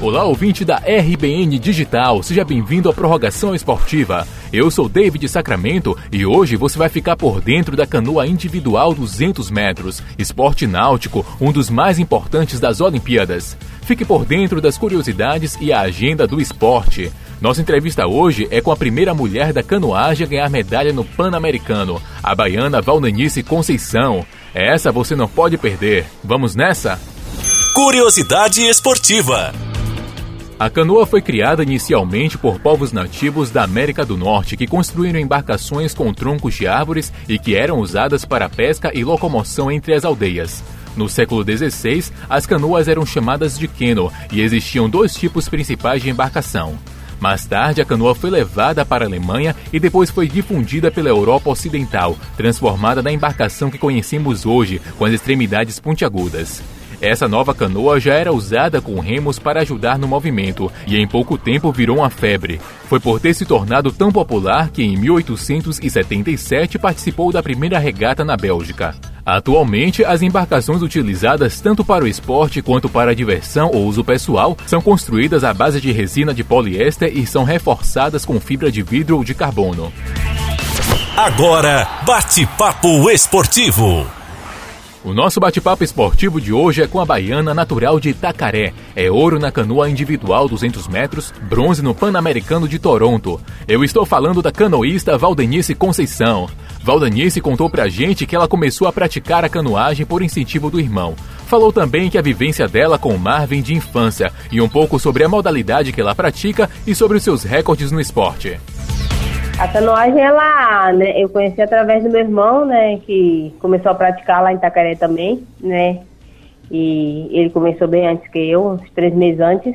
Olá, ouvinte da RBN Digital, seja bem-vindo à Prorrogação Esportiva. Eu sou David Sacramento e hoje você vai ficar por dentro da canoa individual 200 metros, esporte náutico, um dos mais importantes das Olimpíadas. Fique por dentro das curiosidades e a agenda do esporte. Nossa entrevista hoje é com a primeira mulher da canoagem a ganhar medalha no Pan-Americano, a baiana Valdenice Conceição. Essa você não pode perder. Vamos nessa? Curiosidade esportiva. A canoa foi criada inicialmente por povos nativos da América do Norte que construíram embarcações com troncos de árvores e que eram usadas para pesca e locomoção entre as aldeias. No século XVI, as canoas eram chamadas de queno e existiam dois tipos principais de embarcação. Mais tarde, a canoa foi levada para a Alemanha e depois foi difundida pela Europa Ocidental, transformada na embarcação que conhecemos hoje, com as extremidades pontiagudas. Essa nova canoa já era usada com remos para ajudar no movimento e em pouco tempo virou uma febre. Foi por ter se tornado tão popular que em 1877 participou da primeira regata na Bélgica. Atualmente, as embarcações utilizadas tanto para o esporte quanto para a diversão ou uso pessoal são construídas à base de resina de poliéster e são reforçadas com fibra de vidro ou de carbono. Agora, bate-papo esportivo. O nosso bate-papo esportivo de hoje é com a baiana natural de Itacaré. É ouro na canoa individual 200 metros, bronze no Pan-Americano de Toronto. Eu estou falando da canoísta Valdenice Conceição. Valdenice contou pra gente que ela começou a praticar a canoagem por incentivo do irmão. Falou também que a vivência dela com o mar vem de infância e um pouco sobre a modalidade que ela pratica e sobre os seus recordes no esporte. A canoagem, ela, né, eu conheci através do meu irmão, né, que começou a praticar lá em Itacaré também, né, e ele começou bem antes que eu, uns três meses antes,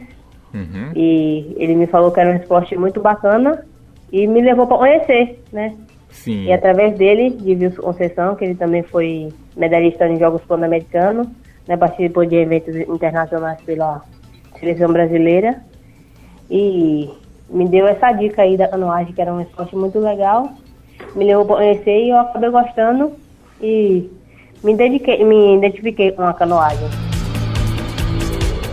uhum. e ele me falou que era um esporte muito bacana e me levou para conhecer, né. Sim. E através dele, de Wilson Conceição, que ele também foi medalhista em Jogos Pan-Americanos, né, participou de eventos internacionais pela seleção brasileira, e me deu essa dica aí da canoagem, que era um esporte muito legal. Me levou para conhecer e eu acabei gostando e me, dediquei, me identifiquei com a canoagem.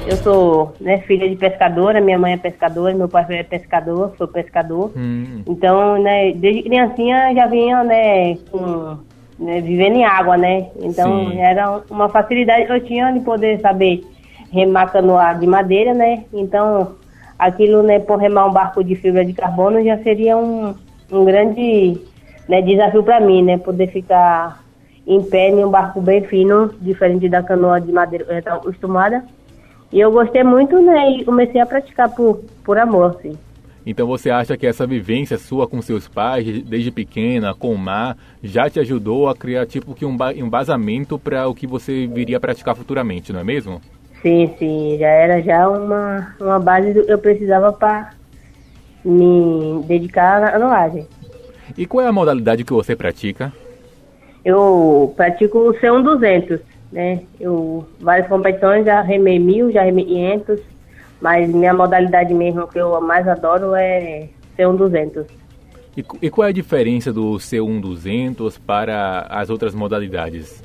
Eu sou né, filha de pescadora, minha mãe é pescadora, meu pai é pescador, sou pescador. Hum. Então, né, desde criancinha já vinha, né, com, né, vivendo em água, né? Então Sim. era uma facilidade que eu tinha de poder saber remar canoa de madeira, né? Então aquilo, né, por remar um barco de fibra de carbono já seria um, um grande né, desafio para mim, né, poder ficar em pé em um barco bem fino, diferente da canoa de madeira eu estava acostumada. E eu gostei muito, né, e comecei a praticar por, por amor, assim. Então você acha que essa vivência sua com seus pais, desde pequena, com o mar, já te ajudou a criar tipo que um embasamento para o que você viria a praticar futuramente, não é mesmo? Sim, sim, já era já uma, uma base que eu precisava para me dedicar à canoagem. E qual é a modalidade que você pratica? Eu pratico o C1 200, né? Eu, várias competições, já remei mil, já remei 500, mas minha modalidade mesmo que eu mais adoro é C1 200. E, e qual é a diferença do C1 200 para as outras modalidades?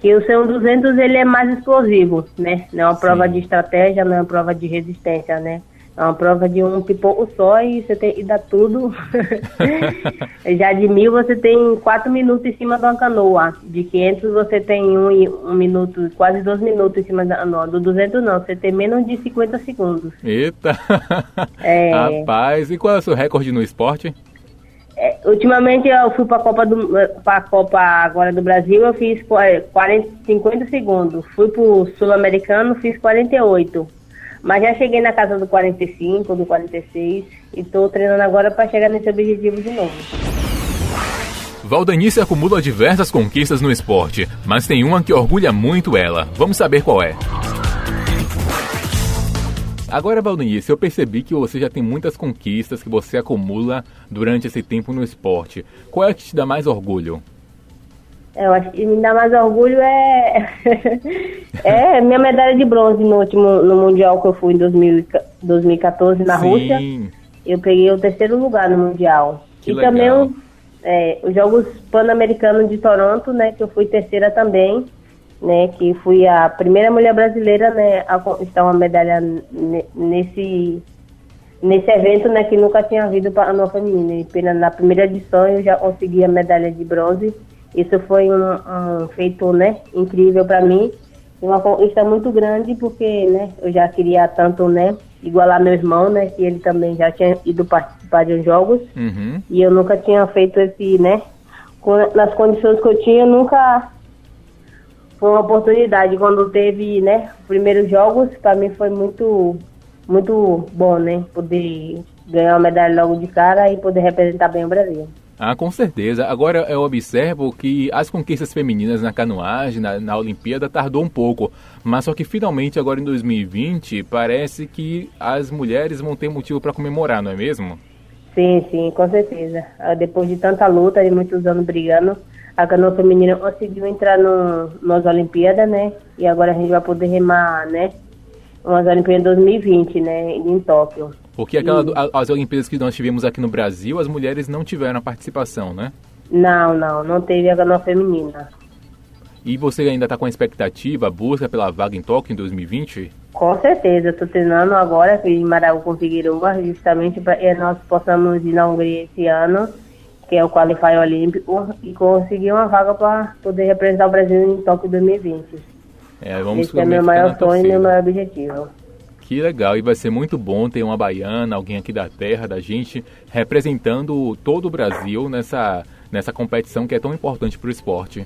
Que o C1200 ele é mais explosivo, né? Não é uma prova Sim. de estratégia, não é uma prova de resistência, né? É uma prova de um pipoco só e você tem que dar tudo. Já de mil você tem quatro minutos em cima de uma canoa. De 500 você tem um, um minuto, quase dois minutos em cima da canoa. Do 200 não, você tem menos de 50 segundos. Eita! É... Rapaz, e qual é o seu recorde no esporte? É, ultimamente eu fui para a Copa do pra Copa agora do Brasil, eu fiz 40, 50 segundos. Fui para o Sul-Americano, fiz 48. Mas já cheguei na casa do 45, do 46 e estou treinando agora para chegar nesse objetivo de novo. Valdanice acumula diversas conquistas no esporte, mas tem uma que orgulha muito ela. Vamos saber qual é. Agora, Valdenice, eu percebi que você já tem muitas conquistas que você acumula durante esse tempo no esporte. Qual é que te dá mais orgulho? Eu acho que me dá mais orgulho é, É, minha medalha de bronze no último no Mundial que eu fui em 2000, 2014 na Sim. Rússia. Eu peguei o terceiro lugar no Mundial. Que e legal. também o, é, os Jogos Pan-Americanos de Toronto, né? Que eu fui terceira também. Né, que fui a primeira mulher brasileira né, a conquistar uma medalha nesse, nesse evento né, que nunca tinha havido para a nossa feminina. E na primeira edição eu já consegui a medalha de bronze. Isso foi um, um feito né, incrível para mim uma conquista muito grande porque, né, eu já queria tanto, né, igualar meu irmão, né, que ele também já tinha ido participar de uns jogos uhum. e eu nunca tinha feito esse, né, nas condições que eu tinha, nunca foi uma oportunidade. Quando teve, né, os primeiros jogos, para mim foi muito, muito bom, né, poder ganhar uma medalha logo de cara e poder representar bem o Brasil. Ah, com certeza. Agora eu observo que as conquistas femininas na canoagem, na, na Olimpíada, tardou um pouco. Mas só que finalmente, agora em 2020, parece que as mulheres vão ter motivo para comemorar, não é mesmo? Sim, sim, com certeza. Ah, depois de tanta luta e muitos anos brigando, a canoa feminina conseguiu entrar no, nas Olimpíadas, né? E agora a gente vai poder remar, né? Umas Olimpíadas 2020, né? Em Tóquio. Porque aquela, as Olimpíadas que nós tivemos aqui no Brasil, as mulheres não tiveram a participação, né? Não, não, não teve a canoa feminina. E você ainda está com a expectativa, busca pela vaga em Tóquio em 2020? Com certeza, estou treinando agora em Maraú com Figueiredo, justamente para nós possamos ir na Hungria esse ano, que é o Qualify Olímpico, e conseguir uma vaga para poder representar o Brasil em Tóquio 2020. É, vamos Esse é meu maior sonho e meu maior objetivo. Que legal, e vai ser muito bom ter uma baiana, alguém aqui da terra, da gente, representando todo o Brasil nessa, nessa competição que é tão importante para o esporte.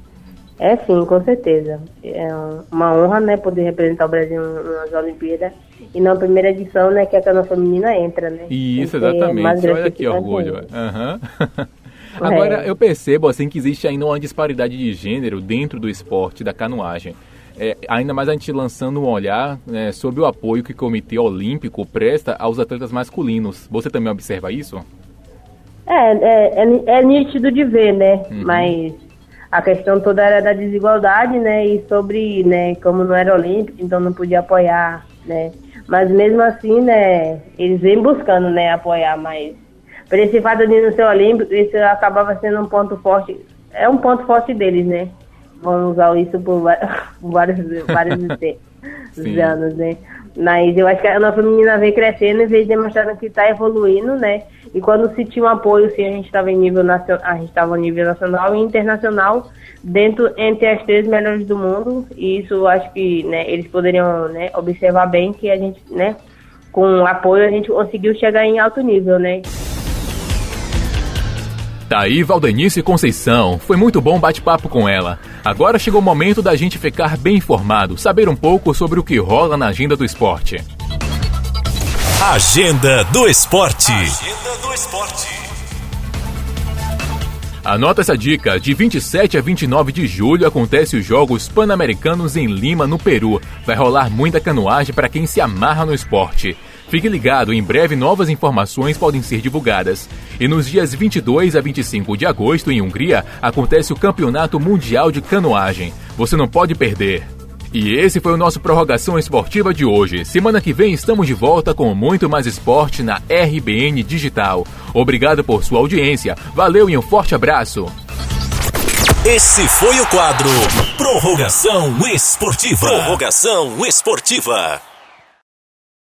É sim, com certeza. É uma honra, né, poder representar o Brasil nas Olimpíadas. E na primeira edição, né, que a canoa feminina entra, né? Isso, exatamente. Olha que orgulho. Uhum. Agora, é. eu percebo, assim, que existe ainda uma disparidade de gênero dentro do esporte da canoagem é, ainda mais a gente lançando um olhar né, sobre o apoio que o Comitê Olímpico presta aos atletas masculinos. Você também observa isso? É, é, é, é nítido de ver, né? Uhum. Mas a questão toda era da desigualdade, né? E sobre, né, como não era olímpico, então não podia apoiar, né? Mas mesmo assim, né, eles vêm buscando, né, apoiar, mas por esse fato de não ser olímpico, isso acabava sendo um ponto forte, é um ponto forte deles, né? vão usar isso por vários, vários anos, né? Mas eu acho que a nossa menina vem crescendo e vem demonstrando que está evoluindo, né? E quando se tinha um apoio, sim, a gente estava em nível nacional, a gente estava nível nacional e internacional, dentro entre as três melhores do mundo. E isso eu acho que né, eles poderiam né, observar bem que a gente, né, com apoio, a gente conseguiu chegar em alto nível, né? Tá aí Valdenice Conceição. Foi muito bom bate-papo com ela. Agora chegou o momento da gente ficar bem informado, saber um pouco sobre o que rola na agenda do esporte. Agenda do esporte. Agenda do esporte. Anota essa dica: de 27 a 29 de julho acontece os Jogos Pan-Americanos em Lima, no Peru. Vai rolar muita canoagem para quem se amarra no esporte. Fique ligado, em breve novas informações podem ser divulgadas. E nos dias 22 a 25 de agosto, em Hungria, acontece o Campeonato Mundial de Canoagem. Você não pode perder. E esse foi o nosso Prorrogação Esportiva de hoje. Semana que vem estamos de volta com muito mais esporte na RBN Digital. Obrigado por sua audiência. Valeu e um forte abraço. Esse foi o quadro Prorrogação Esportiva. Prorrogação Esportiva.